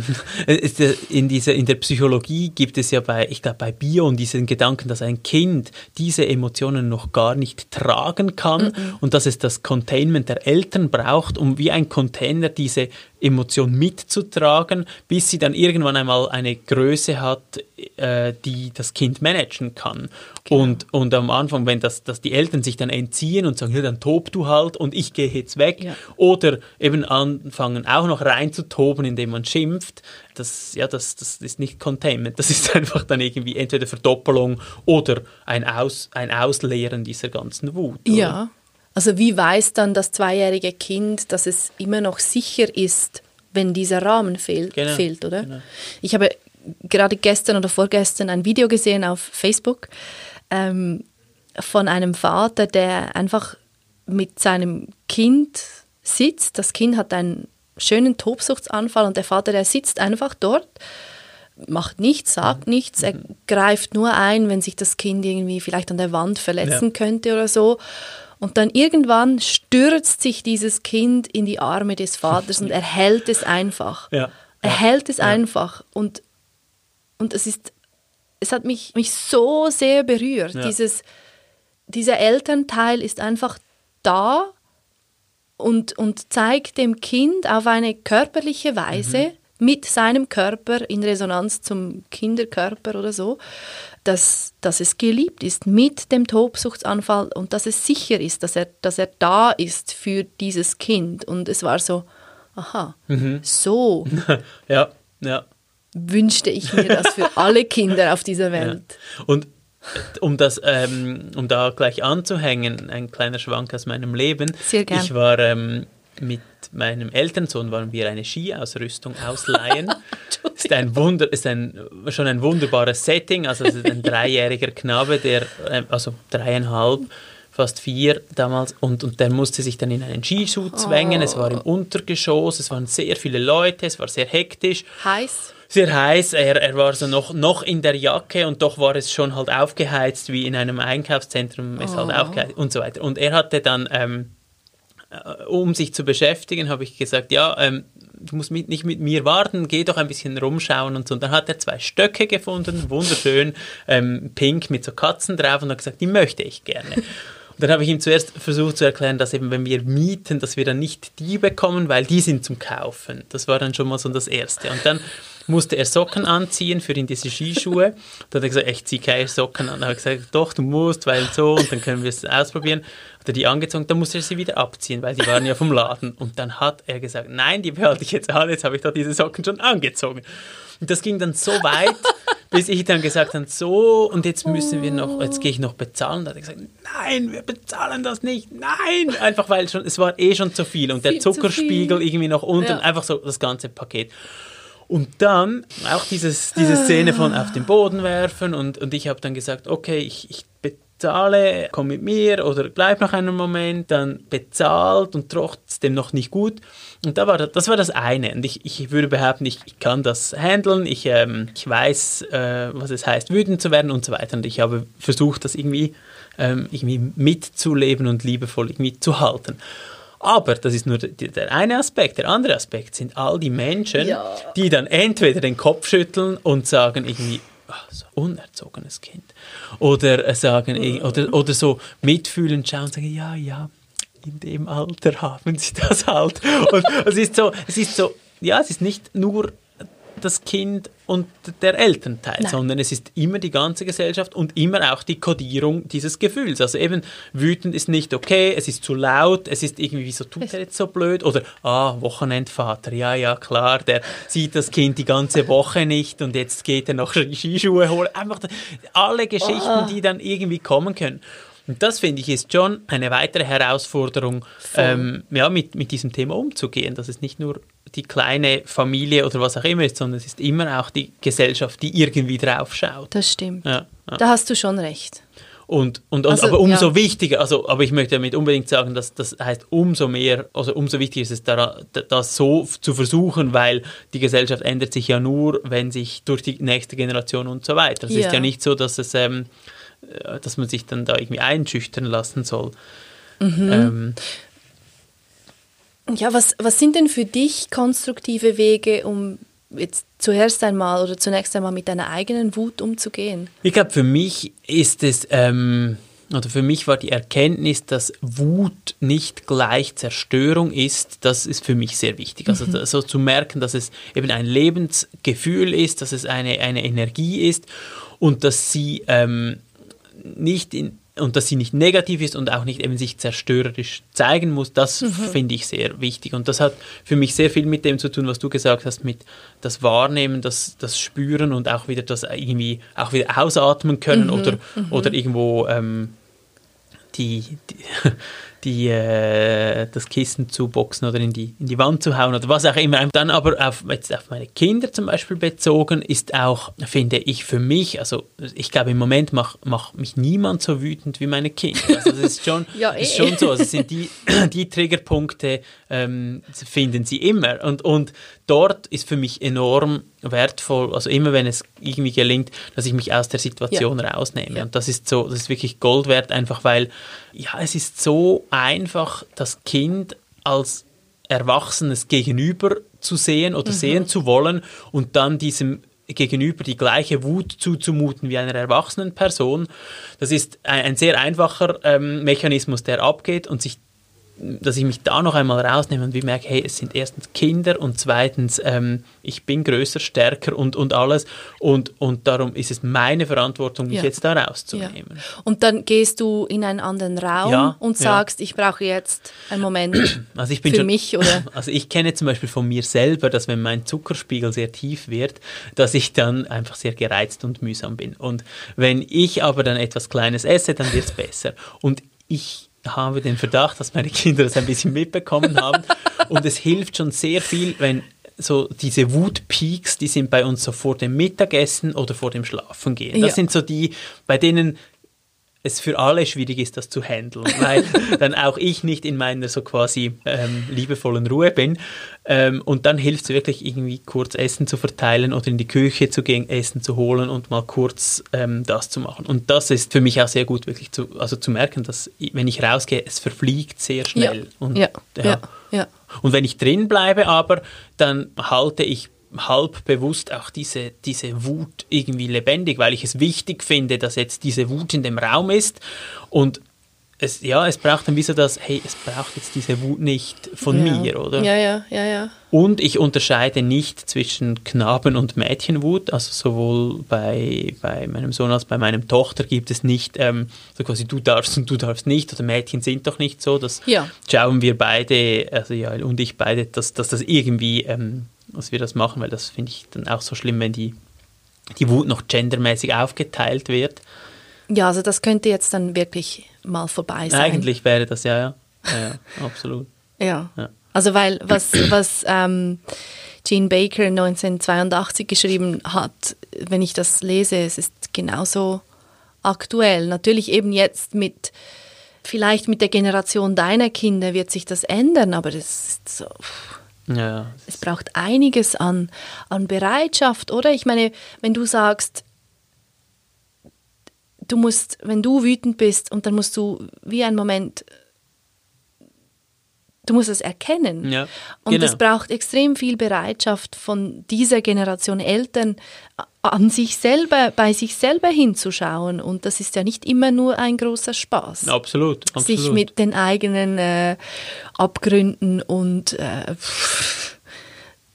in, dieser, in der Psychologie gibt es ja bei, ich glaube, bei Bion diesen Gedanken, dass ein Kind diese Emotionen noch gar nicht tragen kann mm -mm. und dass es das Containment der Eltern braucht, um wie ein Container diese Emotion mitzutragen, bis sie dann irgendwann einmal eine Größe hat, äh, die das Kind managen kann. Genau. Und, und am Anfang, wenn das, dass die Eltern sich dann entziehen und sagen, ja, dann tob du halt und ich gehe jetzt weg, ja. oder eben anfangen auch noch reinzutoben, indem man schimpft, das, ja, das, das ist nicht Containment, das ist einfach dann irgendwie entweder Verdoppelung oder ein, Aus, ein Ausleeren dieser ganzen Wut. Oder? Ja, also wie weiß dann das zweijährige Kind, dass es immer noch sicher ist, wenn dieser Rahmen fehl, genau, fehlt, oder? Genau. Ich habe gerade gestern oder vorgestern ein Video gesehen auf Facebook ähm, von einem Vater, der einfach mit seinem Kind sitzt. Das Kind hat einen schönen Tobsuchtsanfall und der Vater, der sitzt einfach dort, macht nichts, sagt mhm. nichts, er greift nur ein, wenn sich das Kind irgendwie vielleicht an der Wand verletzen ja. könnte oder so. Und dann irgendwann stürzt sich dieses Kind in die Arme des Vaters und er hält es einfach. Ja. Er hält es ja. einfach. Und, und es ist, es hat mich, mich so sehr berührt. Ja. Dieses, dieser Elternteil ist einfach da und, und zeigt dem Kind auf eine körperliche Weise, mhm. Mit seinem Körper in Resonanz zum Kinderkörper oder so, dass, dass es geliebt ist mit dem Tobsuchtsanfall und dass es sicher ist, dass er, dass er da ist für dieses Kind. Und es war so, aha, mhm. so. ja, ja. Wünschte ich mir das für alle Kinder auf dieser Welt. Ja. Und um das, ähm, um da gleich anzuhängen, ein kleiner Schwank aus meinem Leben. Sehr gern. Ich war ähm, mit meinem Elternsohn waren wir eine Skiausrüstung ausleihen. ist ein Wunder, ist ein, schon ein wunderbares Setting. Also es ist ein dreijähriger Knabe, der äh, also dreieinhalb fast vier damals und, und der musste sich dann in einen Skischuh zwängen. Oh. Es war im oh. Untergeschoss, es waren sehr viele Leute, es war sehr hektisch. Heiß? Sehr heiß, er, er war so noch, noch in der Jacke und doch war es schon halt aufgeheizt, wie in einem Einkaufszentrum es halt oh. halt aufgeheizt und so weiter. Und er hatte dann ähm, äh, um sich zu beschäftigen, habe ich gesagt, ja, ähm, du musst mit, nicht mit mir warten, geh doch ein bisschen rumschauen und so. Und dann hat er zwei Stöcke gefunden, wunderschön, ähm, pink mit so Katzen drauf und hat gesagt, die möchte ich gerne. Und dann habe ich ihm zuerst versucht zu erklären, dass eben, wenn wir mieten, dass wir dann nicht die bekommen, weil die sind zum Kaufen. Das war dann schon mal so das Erste. Und dann musste er Socken anziehen für ihn diese Skischuhe. Dann hat er gesagt, ich ziehe keine Socken an. Dann habe ich gesagt, doch, du musst, weil so, und dann können wir es ausprobieren. Hat er die angezogen, dann musste er sie wieder abziehen, weil die waren ja vom Laden. Und dann hat er gesagt, nein, die behalte ich jetzt an, jetzt habe ich doch diese Socken schon angezogen. Und das ging dann so weit, bis ich dann gesagt habe, so, und jetzt müssen wir noch, jetzt gehe ich noch bezahlen. Da hat er gesagt, nein, wir bezahlen das nicht, nein. Einfach weil schon, es war eh schon zu viel und der Zuckerspiegel irgendwie noch unten, ja. einfach so das ganze Paket. Und dann auch dieses, diese Szene von auf den Boden werfen und, und ich habe dann gesagt, okay, ich, ich bezahle, komm mit mir oder bleib noch einen Moment, dann bezahlt und trotzdem noch nicht gut. Und da war das, das war das eine. Und ich, ich würde behaupten, ich, ich kann das handeln, ich, ähm, ich weiß, äh, was es heißt, wütend zu werden und so weiter. Und ich habe versucht, das irgendwie, ähm, irgendwie mitzuleben und liebevoll irgendwie zu halten. Aber das ist nur der eine Aspekt. Der andere Aspekt sind all die Menschen, ja. die dann entweder den Kopf schütteln und sagen irgendwie, oh, so unerzogenes Kind. Oder sagen, oder, oder so mitfühlend schauen und sagen, ja, ja, in dem Alter haben sie das halt. Und es ist so, es ist so, ja, es ist nicht nur das Kind und der Elternteil, Nein. sondern es ist immer die ganze Gesellschaft und immer auch die Kodierung dieses Gefühls. Also eben wütend ist nicht okay, es ist zu laut, es ist irgendwie, wieso tut er jetzt so blöd? Oder, ah, Wochenendvater, ja, ja, klar, der sieht das Kind die ganze Woche nicht und jetzt geht er noch Skischuhe holen. Einfach alle Geschichten, oh. die dann irgendwie kommen können. Und das finde ich ist schon eine weitere Herausforderung, ähm, ja, mit, mit diesem Thema umzugehen, dass es nicht nur die kleine Familie oder was auch immer ist, sondern es ist immer auch die Gesellschaft, die irgendwie drauf schaut. Das stimmt. Ja, ja. Da hast du schon recht. Und, und, und also, aber umso ja. wichtiger, also, aber ich möchte damit unbedingt sagen, dass das heißt, umso mehr, also umso wichtiger ist es, da, das so zu versuchen, weil die Gesellschaft ändert sich ja nur, wenn sich durch die nächste Generation und so weiter. Es ist ja nicht so, dass es ähm, äh, dass man sich dann da irgendwie einschüchtern lassen soll. Mhm. Ähm, ja, was, was sind denn für dich konstruktive Wege, um jetzt zuerst einmal oder zunächst einmal mit deiner eigenen Wut umzugehen? Ich glaube, für mich ist es, ähm, oder für mich war die Erkenntnis, dass Wut nicht gleich Zerstörung ist, das ist für mich sehr wichtig. Also mhm. so zu merken, dass es eben ein Lebensgefühl ist, dass es eine, eine Energie ist und dass sie ähm, nicht in, und dass sie nicht negativ ist und auch nicht eben sich zerstörerisch zeigen muss, das mhm. finde ich sehr wichtig. Und das hat für mich sehr viel mit dem zu tun, was du gesagt hast, mit das Wahrnehmen, das, das Spüren und auch wieder das irgendwie auch wieder ausatmen können mhm. oder, mhm. oder irgendwo ähm, die, die die, äh, das Kissen zu boxen oder in die, in die Wand zu hauen oder was auch immer. Dann aber auf, jetzt auf meine Kinder zum Beispiel bezogen ist auch, finde ich für mich, also ich glaube im Moment macht mach mich niemand so wütend wie meine Kinder. Also das ist schon, ja, eh. ist schon so. Also sind die, die Triggerpunkte ähm, finden sie immer. Und, und dort ist für mich enorm wertvoll, also immer wenn es irgendwie gelingt, dass ich mich aus der Situation ja. rausnehme. Ja. Und das ist so, das ist wirklich Gold wert, einfach weil, ja, es ist so einfach, das Kind als Erwachsenes gegenüber zu sehen oder mhm. sehen zu wollen und dann diesem gegenüber die gleiche Wut zuzumuten wie einer erwachsenen Person. Das ist ein, ein sehr einfacher ähm, Mechanismus, der abgeht und sich dass ich mich da noch einmal rausnehme und wie merke, hey, es sind erstens Kinder und zweitens, ähm, ich bin größer, stärker und, und alles und, und darum ist es meine Verantwortung, mich ja. jetzt da rauszunehmen. Ja. Und dann gehst du in einen anderen Raum ja, und sagst, ich brauche jetzt einen Moment also ich bin für schon, mich, oder? Also ich kenne zum Beispiel von mir selber, dass wenn mein Zuckerspiegel sehr tief wird, dass ich dann einfach sehr gereizt und mühsam bin. Und wenn ich aber dann etwas Kleines esse, dann wird es besser. Und ich habe den Verdacht, dass meine Kinder das ein bisschen mitbekommen haben. Und es hilft schon sehr viel, wenn so diese Wutpeaks, die sind bei uns so vor dem Mittagessen oder vor dem Schlafengehen. Das ja. sind so die, bei denen es für alle schwierig ist, das zu handeln, weil dann auch ich nicht in meiner so quasi ähm, liebevollen Ruhe bin. Ähm, und dann hilft es wirklich irgendwie kurz Essen zu verteilen oder in die Küche zu gehen, Essen zu holen und mal kurz ähm, das zu machen. Und das ist für mich auch sehr gut, wirklich zu, also zu merken, dass wenn ich rausgehe, es verfliegt sehr schnell. Ja. Und, ja. Ja. ja. und wenn ich drin bleibe aber, dann halte ich halb bewusst auch diese, diese Wut irgendwie lebendig, weil ich es wichtig finde, dass jetzt diese Wut in dem Raum ist und es, ja, es braucht dann wie so das, hey, es braucht jetzt diese Wut nicht von ja. mir, oder? Ja, ja, ja, ja. Und ich unterscheide nicht zwischen Knaben- und Mädchenwut, also sowohl bei, bei meinem Sohn als bei meiner Tochter gibt es nicht ähm, so quasi du darfst und du darfst nicht oder Mädchen sind doch nicht so, das ja. schauen wir beide, also ja und ich beide, dass, dass das irgendwie ähm, dass wir das machen, weil das finde ich dann auch so schlimm, wenn die, die Wut noch gendermäßig aufgeteilt wird. Ja, also das könnte jetzt dann wirklich mal vorbei sein. Eigentlich wäre das ja, ja, ja, ja absolut. ja. ja. Also weil was, was ähm, Jean Baker 1982 geschrieben hat, wenn ich das lese, es ist genauso aktuell. Natürlich eben jetzt mit, vielleicht mit der Generation deiner Kinder wird sich das ändern, aber das ist so. Ja. Es braucht einiges an, an Bereitschaft, oder? Ich meine, wenn du sagst, du musst, wenn du wütend bist und dann musst du wie ein Moment du musst es erkennen. Ja, und genau. es braucht extrem viel Bereitschaft von dieser Generation Eltern, an sich selber, bei sich selber hinzuschauen. Und das ist ja nicht immer nur ein großer Spaß. Absolut, absolut. Sich mit den eigenen äh, Abgründen und äh,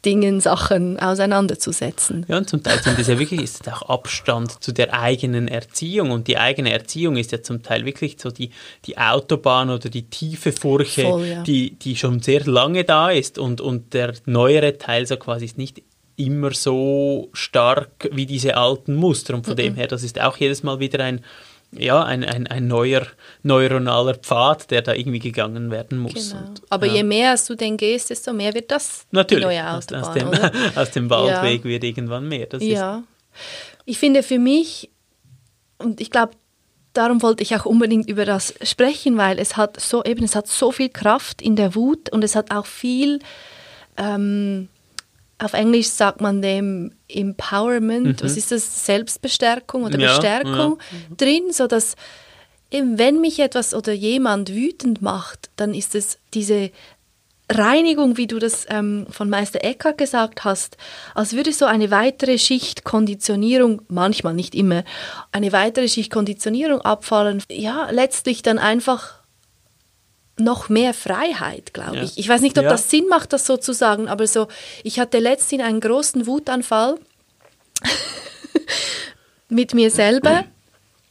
Dingen, Sachen auseinanderzusetzen. Ja, und zum Teil sind das ja wirklich ist auch Abstand zu der eigenen Erziehung. Und die eigene Erziehung ist ja zum Teil wirklich so die, die Autobahn oder die tiefe Furche, Voll, ja. die, die schon sehr lange da ist. Und, und der neuere Teil so quasi ist nicht immer so stark wie diese alten Muster. Und von dem her, das ist auch jedes Mal wieder ein, ja, ein, ein, ein neuer neuronaler Pfad, der da irgendwie gegangen werden muss. Genau. Und, Aber ja. je mehr du den gehst, desto mehr wird das Natürlich, neue aus, Autobahn. aus, dem, oder? aus dem Waldweg wird irgendwann mehr. Das Ja. Ich finde für mich, und ich glaube, darum wollte ich auch unbedingt über das sprechen, weil es hat so eben, es hat so viel Kraft in der Wut und es hat auch viel, ähm, auf Englisch sagt man dem Empowerment, was ist das, Selbstbestärkung oder Mhm. Ja, Bestärkung drin, so dass eben wenn mich etwas oder jemand wütend macht, dann ist es diese Reinigung, wie du das ähm, von Meister Eckhart gesagt hast, als würde so eine weitere Schicht Konditionierung, manchmal nicht immer, eine weitere Schicht Konditionierung abfallen. Ja, letztlich dann einfach noch mehr Freiheit, glaube Ja. ich. Ich weiß nicht, ob Ja. das Sinn macht, das so zu sagen, aber so, ich hatte letztens einen großen Wutanfall mit mir selber.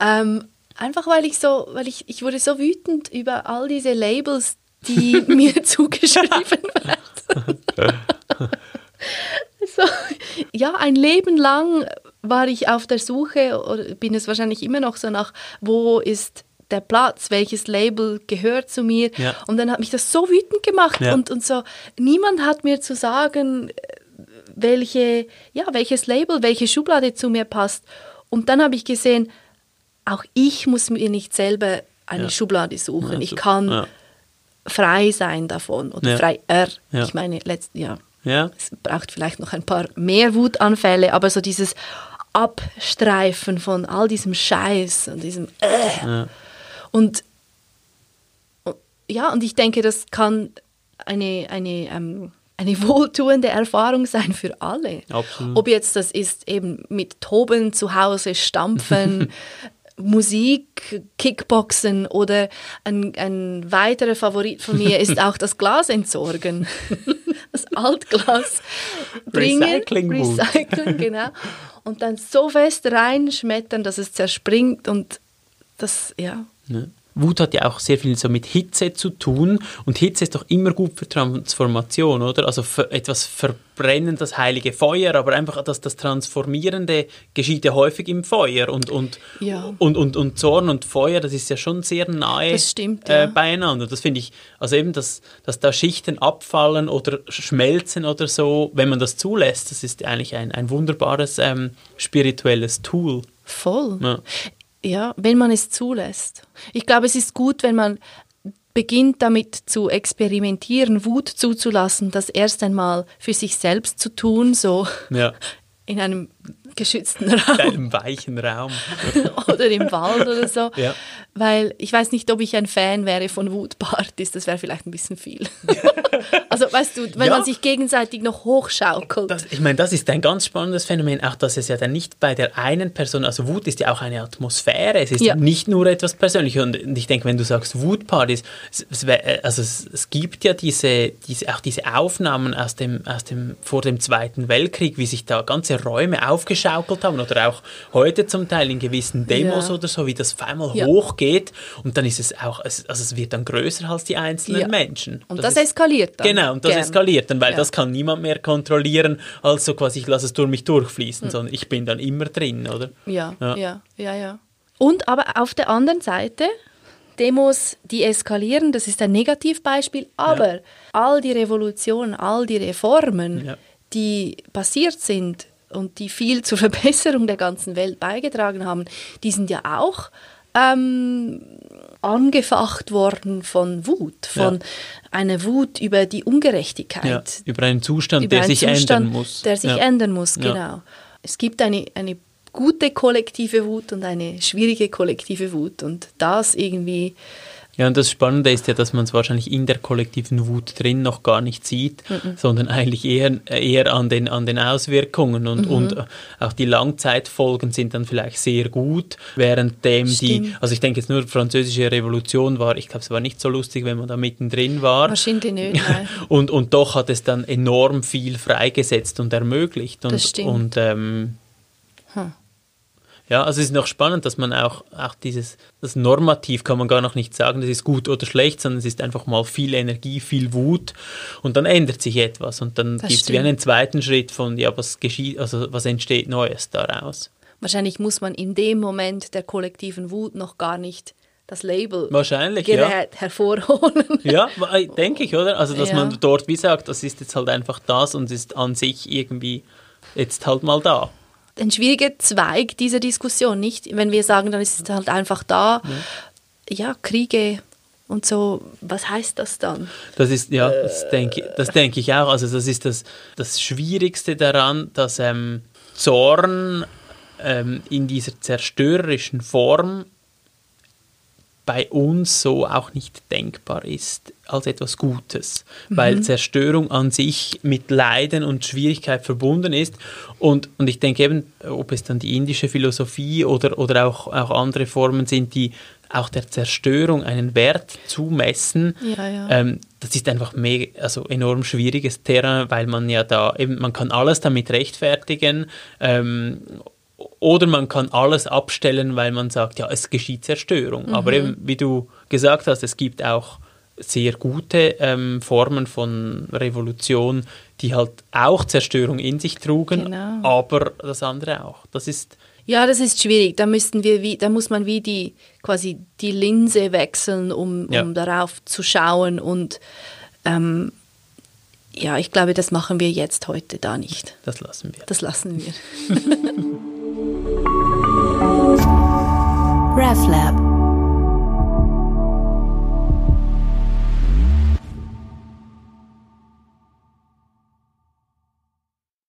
Ähm, einfach weil ich so, weil ich, ich wurde so wütend über all diese Labels, die mir zugeschrieben werden. so, ja, ein Leben lang war ich auf der Suche, oder bin es wahrscheinlich immer noch so nach, wo ist der Platz, welches Label gehört zu mir. Ja. Und dann hat mich das so wütend gemacht Ja. und, und so, niemand hat mir zu sagen, welche, ja, welches Label, welche Schublade zu mir passt. Und dann habe ich gesehen, auch ich muss mir nicht selber eine Ja. Schublade suchen. Ich kann frei sein davon oder Ja. freier. Ja. Ich meine, letzt, ja, Ja. es braucht vielleicht noch ein paar mehr Wutanfälle, aber so dieses Abstreifen von all diesem Scheiß und diesem äh. Und und- ja, und ich denke, das kann eine, eine, ähm, eine wohltuende Erfahrung sein für alle. Absolut. Ob jetzt das ist eben mit Toben zu Hause, Stampfen, Musik, Kickboxen oder ein, ein weiterer Favorit von mir ist auch das Glas entsorgen. Das Altglas bringen, Recycling-Wut. recyceln, genau. Und dann so fest reinschmettern, dass es zerspringt und das, ja. Ne? Wut hat ja auch sehr viel so mit Hitze zu tun und Hitze ist doch immer gut für Transformation, oder? Also etwas verbrennen, das heilige Feuer, aber einfach das, das Transformierende geschieht ja häufig im Feuer und, und, Ja. und, und, und Zorn und Feuer, das ist ja schon sehr nahe Das stimmt, äh, ja. beieinander. Das finde ich, also eben, dass, dass da Schichten abfallen oder schmelzen oder so, wenn man das zulässt, das ist eigentlich ein, ein wunderbares ähm, spirituelles Tool. Voll. Ja. Ja, wenn man es zulässt. Ich glaube, es ist gut, wenn man beginnt damit zu experimentieren, Wut zuzulassen, das erst einmal für sich selbst zu tun, so Ja, in einem geschützten in Raum einem weichen Raum. oder im Wald oder so. Ja. Weil ich weiß nicht, ob ich ein Fan wäre von Wutpartys, das wäre vielleicht ein bisschen viel. also weißt du, wenn Ja. man sich gegenseitig noch hochschaukelt. Das, ich meine, das ist ein ganz spannendes Phänomen, auch dass es ja dann nicht bei der einen Person, also Wut ist ja auch eine Atmosphäre, es ist Ja. nicht nur etwas Persönliches. Und, ich denke, wenn du sagst Wutpartys, es, es, wär- also es, es gibt ja diese, diese, auch diese Aufnahmen aus dem, aus dem, vor dem Zweiten Weltkrieg, wie sich da ganze Räume aufgeschaukelt haben oder auch heute zum Teil in gewissen Demos Ja. oder so, wie das auf einmal Ja. hochgeht und dann ist es auch, also es wird dann größer als die einzelnen Ja. Menschen. Und das, ist- eskaliert dann. Genau, und das gern. eskaliert dann, weil Ja. das kann niemand mehr kontrollieren, als so quasi, ich lasse es durch mich durchfließen, sondern ich bin dann immer drin, oder? Ja, Ja. ja, ja, ja, Und aber auf der anderen Seite, Demos, die eskalieren, das ist ein Negativbeispiel, aber all die Revolutionen, all die Reformen, Ja. die passiert sind und die viel zur Verbesserung der ganzen Welt beigetragen haben, die sind ja auch ähm, angefacht worden von Wut, von ja. einer Wut über die Ungerechtigkeit. Ja, über einen Zustand, über der einen sich Zustand, ändern muss. Der sich ja. ändern muss, genau. Es gibt eine, eine gute kollektive Wut und eine schwierige kollektive Wut und das irgendwie ja, und das Spannende ist ja, dass man es wahrscheinlich in der kollektiven Wut drin noch gar nicht sieht, mhm. sondern eigentlich eher, eher an, den, an den Auswirkungen und, mhm. und auch die Langzeitfolgen sind dann vielleicht sehr gut, währenddem Stimmt. die, also ich denke jetzt nur, die französische Revolution war, ich glaube, es war nicht so lustig, wenn man da mittendrin war. Wahrscheinlich nicht, nein. und, und doch hat es dann enorm viel freigesetzt und ermöglicht. Und, das stimmt. Und, ähm, hm. Ja, also es ist noch spannend, dass man auch, auch dieses, das Normativ kann man gar noch nicht sagen, das ist gut oder schlecht, sondern es ist einfach mal viel Energie, viel Wut und dann ändert sich etwas und dann gibt es wie einen zweiten Schritt von, ja, was geschieht, also was entsteht Neues daraus. Wahrscheinlich muss man in dem Moment der kollektiven Wut noch gar nicht das Label Wahrscheinlich, ja. hervorholen. Ja, denke ich, oder? Also, dass ja. man dort wie sagt, das ist jetzt halt einfach das und ist an sich irgendwie jetzt halt mal da ein schwieriger Zweig dieser Diskussion, nicht? Wenn wir sagen, dann ist es halt einfach da, ja, ja Kriege und so, was heißt das dann? Das ist, ja, das denke, das denke ich auch. Also das ist das, das Schwierigste daran, dass ähm, Zorn ähm, in dieser zerstörerischen Form bei uns so auch nicht denkbar ist als etwas Gutes, mhm. weil Zerstörung an sich mit Leiden und Schwierigkeit verbunden ist. Und, und ich denke eben, ob es dann die indische Philosophie oder, oder auch, auch andere Formen sind, die auch der Zerstörung einen Wert zumessen, ja, ja. Ähm, das ist einfach mega, also enorm schwieriges Terrain, weil man ja da eben, man kann alles damit rechtfertigen ähm, oder man kann alles abstellen, weil man sagt, ja, es geschieht Zerstörung. Mhm. Aber eben, wie du gesagt hast, es gibt auch sehr gute ähm, Formen von Revolution, die halt auch Zerstörung in sich trugen, genau. aber das andere auch. Das ist ja, das ist schwierig. Da müssten wir wie, da muss man wie die quasi die Linse wechseln, um, ja. um darauf zu schauen und ähm, ja, ich glaube, das machen wir jetzt heute da nicht. Das lassen wir. Das lassen wir. RefLab